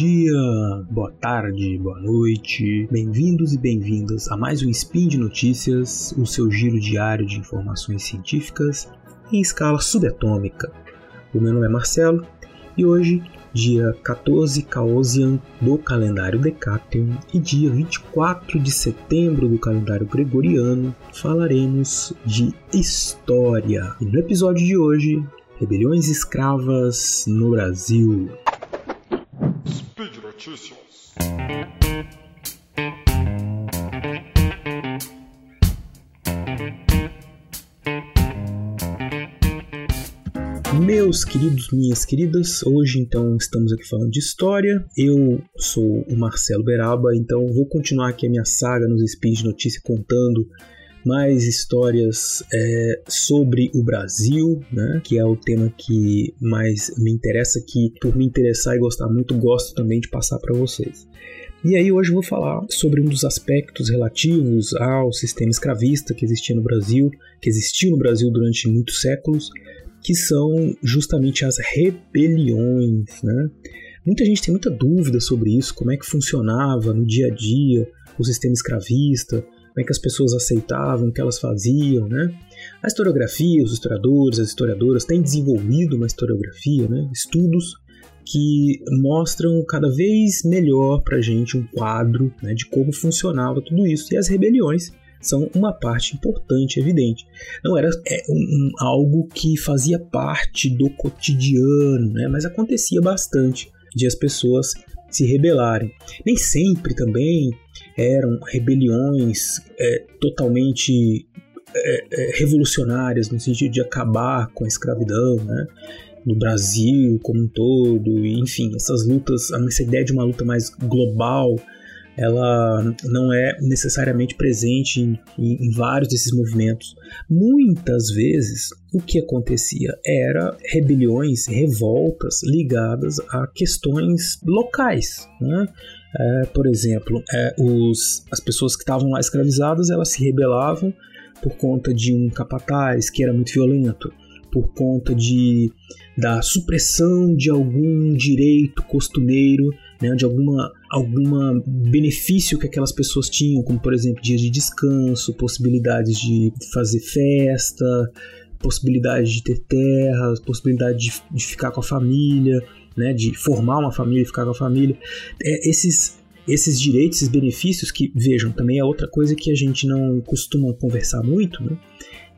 dia, boa tarde, boa noite. Bem-vindos e bem-vindas a mais um Spin de Notícias, o seu giro diário de informações científicas em escala subatômica. O meu nome é Marcelo e hoje, dia 14 Caosian do calendário Decatrium e dia 24 de setembro do calendário gregoriano, falaremos de história. E no episódio de hoje, rebeliões escravas no Brasil. Notícias. Meus queridos, minhas queridas, hoje então estamos aqui falando de história. Eu sou o Marcelo Beraba, então vou continuar aqui a minha saga nos Speed de Notícia contando mais histórias é, sobre o Brasil, né, que é o tema que mais me interessa, que por me interessar e gostar muito, gosto também de passar para vocês. E aí hoje eu vou falar sobre um dos aspectos relativos ao sistema escravista que existia no Brasil, que existiu no Brasil durante muitos séculos, que são justamente as rebeliões, né? Muita gente tem muita dúvida sobre isso, como é que funcionava no dia a dia o sistema escravista, como é que as pessoas aceitavam, o que elas faziam, né? A historiografia, os historiadores, as historiadoras têm desenvolvido uma historiografia, né? Estudos que mostram cada vez melhor para a gente um quadro né, de como funcionava tudo isso. E as rebeliões são uma parte importante, evidente. Não era é, um, algo que fazia parte do cotidiano, né, mas acontecia bastante de as pessoas se rebelarem. Nem sempre também eram rebeliões é, totalmente é, é, revolucionárias no sentido de acabar com a escravidão, né? no Brasil como um todo, enfim, essas lutas, essa ideia de uma luta mais global, ela não é necessariamente presente em, em, em, vários desses movimentos. Muitas vezes o que acontecia era rebeliões, revoltas ligadas a questões locais. Né? É, por exemplo, é, os, as pessoas que estavam lá escravizadas elas se rebelavam por conta de um capataz que era muito violento, por conta de da supressão de algum direito costumeiro, né, de alguma alguma benefício que aquelas pessoas tinham, como por exemplo dias de descanso, possibilidades de fazer festa, possibilidade de ter terra, possibilidade de, de ficar com a família né, de formar uma família, ficar com a família. É, esses, esses direitos, esses benefícios, que vejam, também é outra coisa que a gente não costuma conversar muito, né?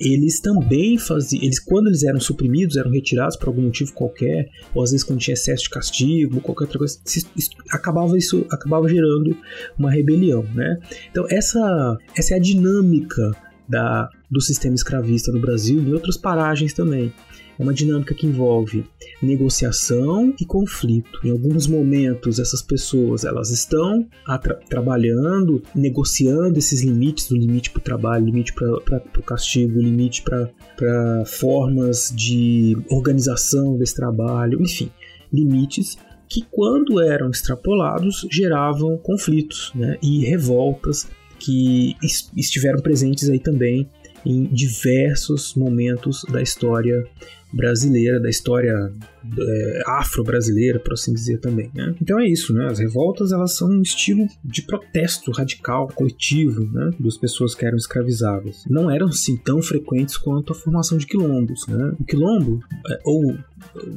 Eles também faziam, eles quando eles eram suprimidos, eram retirados por algum motivo qualquer, ou às vezes quando tinha excesso de castigo, qualquer outra coisa, isso, acabava isso acabava gerando uma rebelião, né? Então essa essa é a dinâmica da, do sistema escravista no Brasil e em outras paragens também. É uma dinâmica que envolve negociação e conflito. Em alguns momentos, essas pessoas elas estão tra trabalhando, negociando esses limites, o limite para o trabalho, limite para o castigo, limite para formas de organização desse trabalho, enfim, limites que, quando eram extrapolados, geravam conflitos né, e revoltas que estiveram presentes aí também em diversos momentos da história brasileira, da história é, afro-brasileira, por assim dizer também. Né? Então é isso, né? As revoltas elas são um estilo de protesto radical, coletivo, né? Das pessoas que eram escravizadas. Não eram assim tão frequentes quanto a formação de quilombos, né? O quilombo é, ou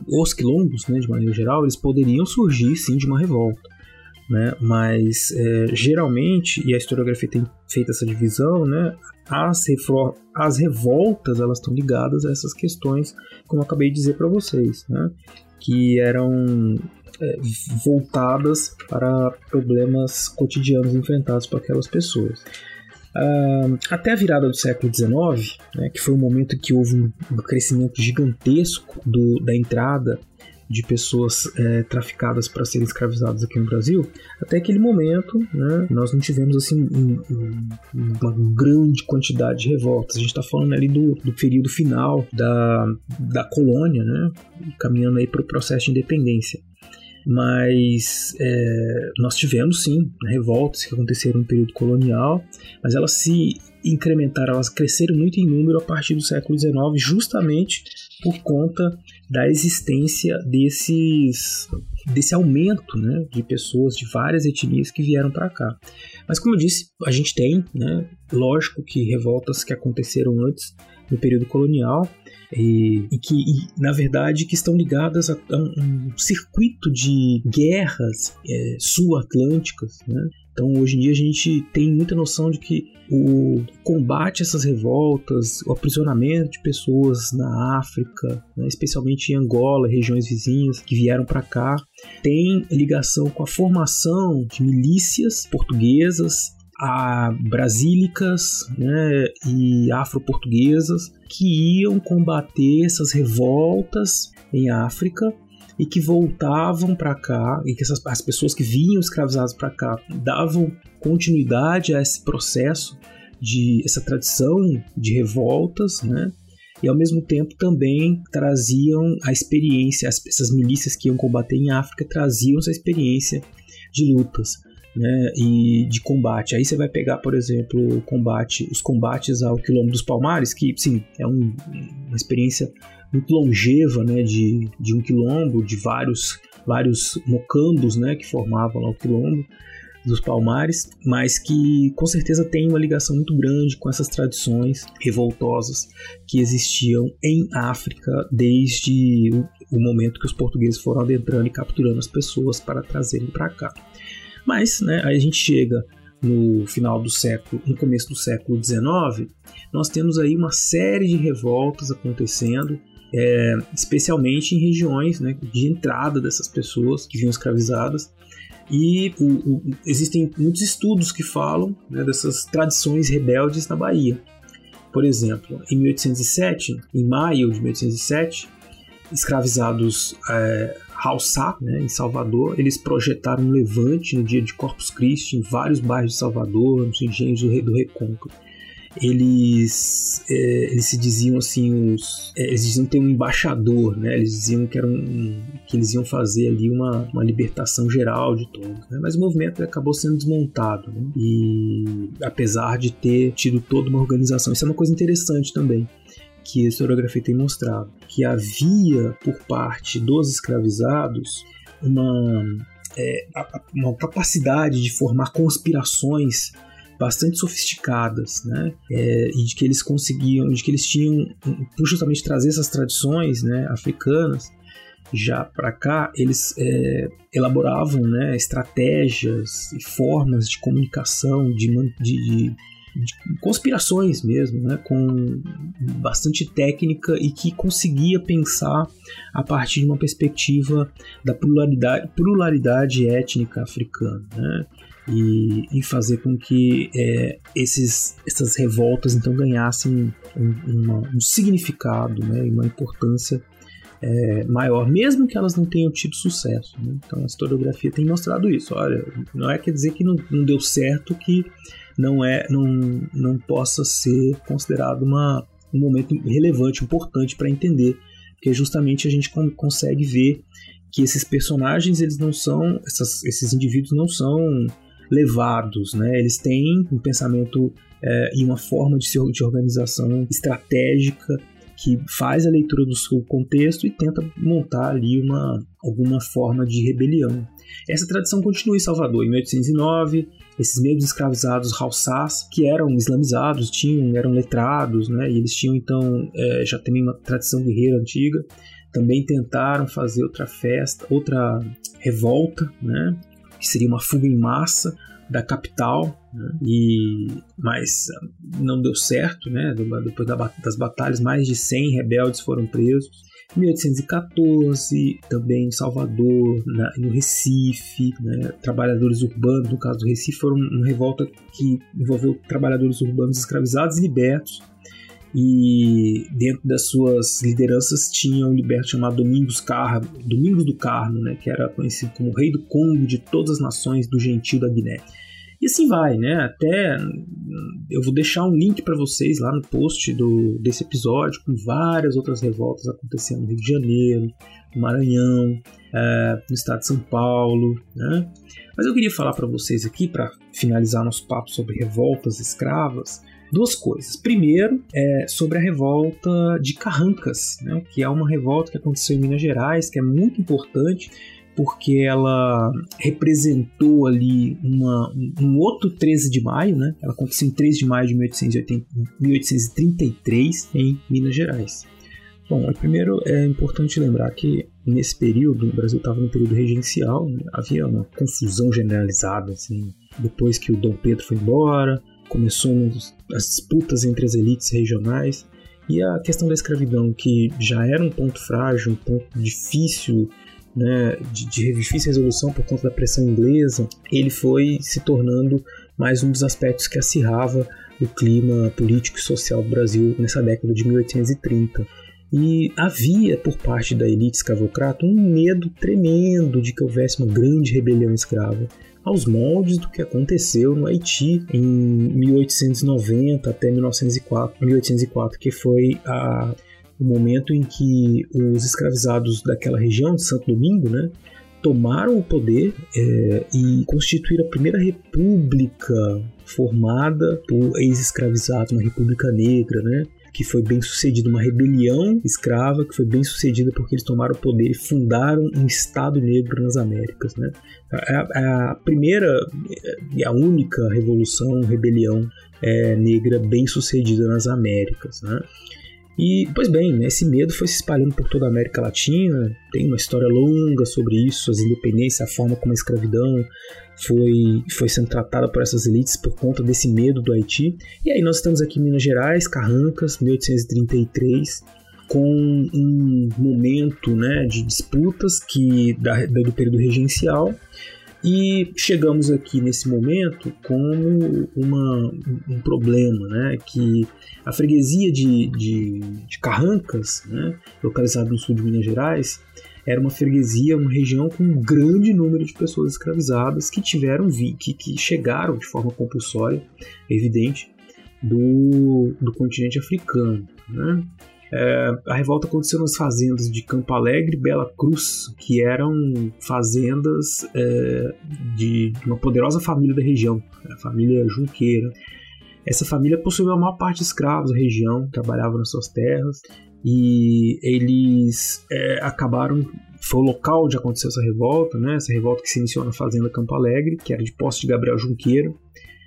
os quilombos, né, de maneira geral, eles poderiam surgir sim de uma revolta. Né? Mas é, geralmente, e a historiografia tem feito essa divisão, né? as, as revoltas elas estão ligadas a essas questões, como eu acabei de dizer para vocês, né? que eram é, voltadas para problemas cotidianos enfrentados por aquelas pessoas. Uh, até a virada do século XIX, né, que foi um momento em que houve um crescimento gigantesco do, da entrada de pessoas é, traficadas para serem escravizadas aqui no Brasil, até aquele momento né, nós não tivemos assim um, um, uma grande quantidade de revoltas. A gente está falando ali do, do período final da, da colônia, né, caminhando aí para o processo de independência. Mas é, nós tivemos sim revoltas que aconteceram no período colonial, mas elas se incrementaram, elas cresceram muito em número a partir do século XIX, justamente por conta da existência desses desse aumento né, de pessoas de várias etnias que vieram para cá. Mas como eu disse, a gente tem, né, lógico que revoltas que aconteceram antes no período colonial, e, e que, e, na verdade, que estão ligadas a, a um, circuito de guerras é, sul-atlânticas, né? Então, hoje em dia, a gente tem muita noção de que o combate a essas revoltas, o aprisionamento de pessoas na África, né, especialmente em Angola, regiões vizinhas que vieram para cá, tem ligação com a formação de milícias portuguesas a brasílicas né, e afro-portuguesas que iam combater essas revoltas em África e que voltavam para cá e que essas, as pessoas que vinham escravizadas para cá davam continuidade a esse processo de essa tradição de revoltas, né? E ao mesmo tempo também traziam a experiência, as, essas milícias que iam combater em África traziam essa experiência de lutas né, e de combate. Aí você vai pegar, por exemplo, combate, os combates ao Quilombo dos Palmares, que sim, é um, uma experiência muito longeva né, de, de um quilombo, de vários, vários mocambos né, que formavam lá o quilombo dos Palmares, mas que com certeza tem uma ligação muito grande com essas tradições revoltosas que existiam em África desde o momento que os portugueses foram adentrando e capturando as pessoas para trazerem para cá. Mas, né, aí a gente chega no final do século, no começo do século XIX, nós temos aí uma série de revoltas acontecendo, é, especialmente em regiões né, de entrada dessas pessoas que vinham escravizadas. E o, o, existem muitos estudos que falam né, dessas tradições rebeldes na Bahia. Por exemplo, em 1807, em maio de 1807, escravizados é, Halsá, né, em Salvador, eles projetaram um levante no dia de Corpus Christi em vários bairros de Salvador, nos engenhos do, do Recôncavo. Eles, é, eles se diziam assim, os, é, eles diziam ter um embaixador, né? Eles diziam que, era um, que eles iam fazer ali uma, uma libertação geral de todos, né? Mas o movimento acabou sendo desmontado, né? E apesar de ter tido toda uma organização, isso é uma coisa interessante também que a historiografia tem mostrado, que havia por parte dos escravizados uma, é, uma capacidade de formar conspirações bastante sofisticadas, né? É, e de que eles conseguiam, de que eles tinham, por justamente trazer essas tradições, né, africanas já para cá, eles é, elaboravam, né, estratégias e formas de comunicação, de, de, de conspirações mesmo, né, com bastante técnica e que conseguia pensar a partir de uma perspectiva da pluralidade, pluralidade étnica africana, né, e, e fazer com que é, esses, essas revoltas então ganhassem um, uma, um significado né, e uma importância é, maior, mesmo que elas não tenham tido sucesso. Né? Então a historiografia tem mostrado isso. Olha, não é quer dizer que não, não deu certo que não é não, não possa ser considerado uma, um momento relevante, importante para entender, porque justamente a gente consegue ver que esses personagens eles não são essas, esses indivíduos não são levados, né? Eles têm um pensamento é, e uma forma de, de organização estratégica que faz a leitura do seu contexto e tenta montar ali uma, alguma forma de rebelião. Essa tradição continua em Salvador. Em 1809, esses mesmos escravizados Hausás, que eram islamizados, tinham, eram letrados, né, e eles tinham então é, já também uma tradição guerreira antiga, também tentaram fazer outra festa, outra revolta, né, que seria uma fuga em massa da capital, né, e mas não deu certo, né, depois das batalhas mais de 100 rebeldes foram presos. 1814, também em Salvador, na, no Recife, né, trabalhadores urbanos, no caso do Recife, foram uma revolta que envolveu trabalhadores urbanos escravizados e libertos. E dentro das suas lideranças tinha um liberto chamado Domingos, Car Domingos do Carmo, né, que era conhecido como rei do Congo de todas as nações do Gentil da Guiné. E assim vai, né? Até eu vou deixar um link para vocês lá no post do, desse episódio com várias outras revoltas acontecendo no Rio de Janeiro, no Maranhão, é, no estado de São Paulo. Né? Mas eu queria falar para vocês aqui, para finalizar nosso papo sobre revoltas escravas, duas coisas. Primeiro, é sobre a revolta de Carrancas, né, que é uma revolta que aconteceu em Minas Gerais, que é muito importante porque ela representou ali uma, um outro 13 de maio, né? Ela aconteceu em 13 de maio de 1880, 1833 em Minas Gerais. Bom, primeiro é importante lembrar que nesse período o Brasil estava no período regencial, né? havia uma confusão generalizada, assim, depois que o Dom Pedro foi embora, começou as disputas entre as elites regionais e a questão da escravidão, que já era um ponto frágil, um ponto difícil, né, de, de difícil resolução por conta da pressão inglesa, ele foi se tornando mais um dos aspectos que acirrava o clima político e social do Brasil nessa década de 1830. E havia, por parte da elite escravocrata, um medo tremendo de que houvesse uma grande rebelião escrava aos moldes do que aconteceu no Haiti em 1890 até 1904, 1804 que foi a, o momento em que os escravizados daquela região de Santo Domingo, né, tomaram o poder é, e constituíram a primeira república formada por ex-escravizados, uma república negra, né? que foi bem sucedida, uma rebelião escrava que foi bem sucedida porque eles tomaram o poder e fundaram um Estado negro nas Américas. Né? A, a primeira e a única revolução, rebelião é, negra bem sucedida nas Américas. Né? E, pois bem, né, esse medo foi se espalhando por toda a América Latina, tem uma história longa sobre isso, as independências, a forma como a escravidão foi, foi sendo tratada por essas elites por conta desse medo do Haiti. E aí nós estamos aqui em Minas Gerais, Carrancas, 1833, com um momento né, de disputas que da, do período regencial e chegamos aqui nesse momento como uma, um problema, né? Que a freguesia de, de, de Carrancas, né, localizada no sul de Minas Gerais, era uma freguesia, uma região com um grande número de pessoas escravizadas que tiveram que, que chegaram de forma compulsória, evidente, do, do continente africano. Né? É, a revolta aconteceu nas fazendas de Campo Alegre e Bela Cruz, que eram fazendas é, de, uma poderosa família da região, a família Junqueira. Essa família possuía a maior parte de escravos da região, trabalhavam nas suas terras, e eles é, acabaram foi o local onde aconteceu essa revolta, né? Essa revolta que se iniciou na fazenda Campo Alegre, que era de posse de Gabriel Junqueira,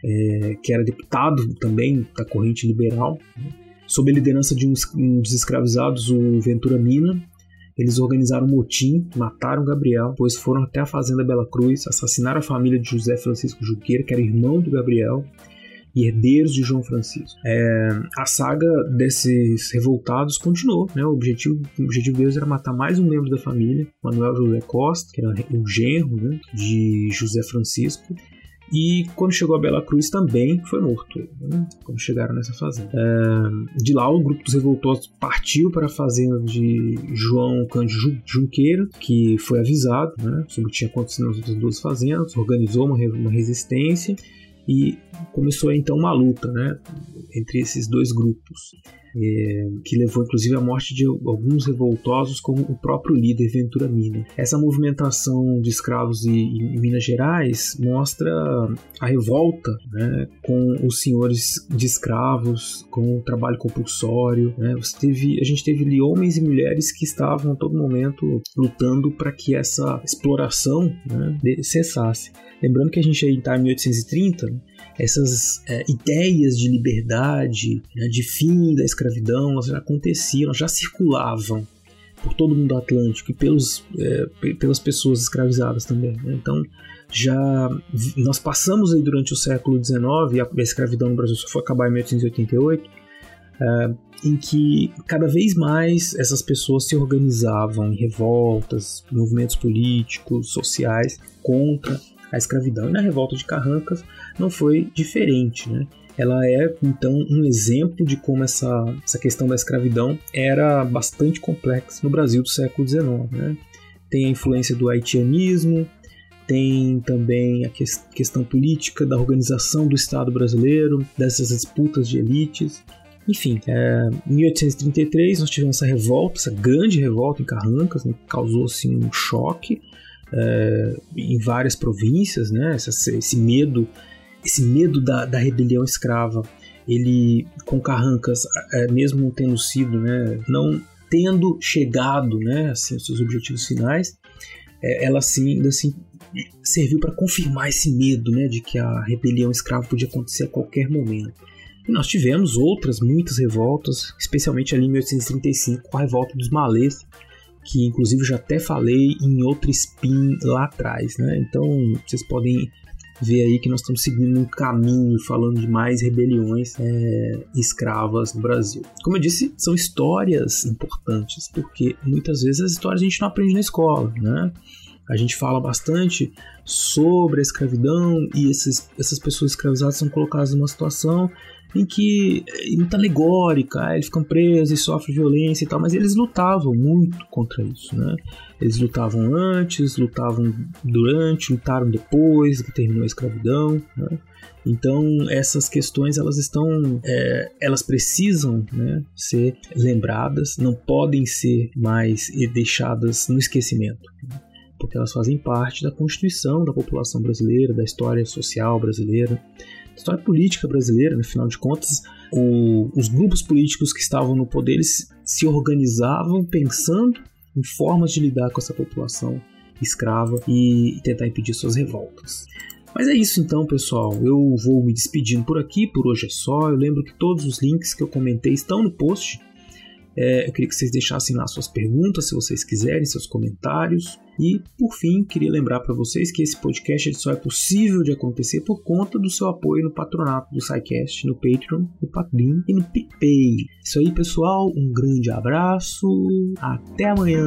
é, que era deputado também da corrente liberal. Né? Sob a liderança de um dos escravizados, o Ventura Mina. Eles organizaram um motim, mataram Gabriel, depois foram até a fazenda Bela Cruz, assassinaram a família de José Francisco Juqueira, que era irmão do Gabriel, e herdeiros de João Francisco. É, a saga desses revoltados continuou, né? O objetivo, o objetivo deles era matar mais um membro da família, Manuel José Costa, que era o genro né, de José Francisco, e quando chegou a Bela Cruz também foi morto, né? quando chegaram nessa fazenda. É, de lá, o grupo dos revoltosos partiu para a fazenda de João Cândido Junqueira, que foi avisado né, sobre o que tinha acontecido nas outras duas fazendas, organizou uma, uma resistência e começou então uma luta né, entre esses dois grupos é, que levou inclusive à morte de alguns revoltosos, como o próprio líder Ventura Mina. Essa movimentação de escravos em, Minas Gerais mostra a revolta né, com os senhores de escravos, com o trabalho compulsório. Né? Você teve, a gente teve ali homens e mulheres que estavam a todo momento lutando para que essa exploração né, cessasse. Lembrando que a gente está em 1830, né? Essas é, ideias de liberdade, né, de fim da escravidão, elas já aconteciam, elas já circulavam por todo o mundo atlântico e pelos, é, pelas pessoas escravizadas também. Né? Então, já nós passamos aí durante o século XIX, a, a escravidão no Brasil só foi acabar em 1888, é, em que cada vez mais essas pessoas se organizavam em revoltas, movimentos políticos, sociais contra a escravidão. E na revolta de Carrancas não foi diferente, né? Ela é então um exemplo de como essa, essa questão da escravidão era bastante complexa no Brasil do século XIX. Né? Tem a influência do haitianismo, tem também a que questão política da organização do Estado brasileiro, dessas disputas de elites. Enfim, é, em 1833 nós tivemos essa revolta, essa grande revolta em Carrancas, né, que causou assim, um choque é, em várias províncias, né, esse, esse medo, esse medo da, da rebelião escrava, ele com Carrancas, é, mesmo tendo sido, né, não tendo chegado, né, assim, aos seus objetivos finais, é, ela ainda assim serviu para confirmar esse medo, né, de que a rebelião escrava podia acontecer a qualquer momento. E nós tivemos outras, muitas revoltas, especialmente ali em 1835, com a revolta dos malês, que inclusive já até falei em outro spin lá atrás, né? Então vocês podem ver aí que nós estamos seguindo um caminho falando de mais rebeliões é, escravas no Brasil. Como eu disse, são histórias importantes, porque muitas vezes as histórias a gente não aprende na escola, né? A gente fala bastante sobre a escravidão e esses, essas pessoas escravizadas são colocadas numa situação em que é muito alegórica, eles ficam presos e sofrem violência e tal, mas eles lutavam muito contra isso, né? Eles lutavam antes, lutavam durante, lutaram depois que terminou a escravidão, né? Então essas questões elas estão, é, elas precisam né, ser lembradas, não podem ser mais deixadas no esquecimento. Porque elas fazem parte da constituição da população brasileira, da história social brasileira história política brasileira, no final de contas, o, os grupos políticos que estavam no poder eles se organizavam pensando em formas de lidar com essa população escrava e tentar impedir suas revoltas. Mas é isso então, pessoal. Eu vou me despedindo por aqui. Por hoje é só. Eu lembro que todos os links que eu comentei estão no post é, eu queria que vocês deixassem lá suas perguntas, se vocês quiserem, seus comentários. E, por fim, queria lembrar para vocês que esse podcast só é possível de acontecer por conta do seu apoio no patronato do SciCast, no Patreon, no Padrim e no PicPay. Isso aí, pessoal. Um grande abraço. Até amanhã.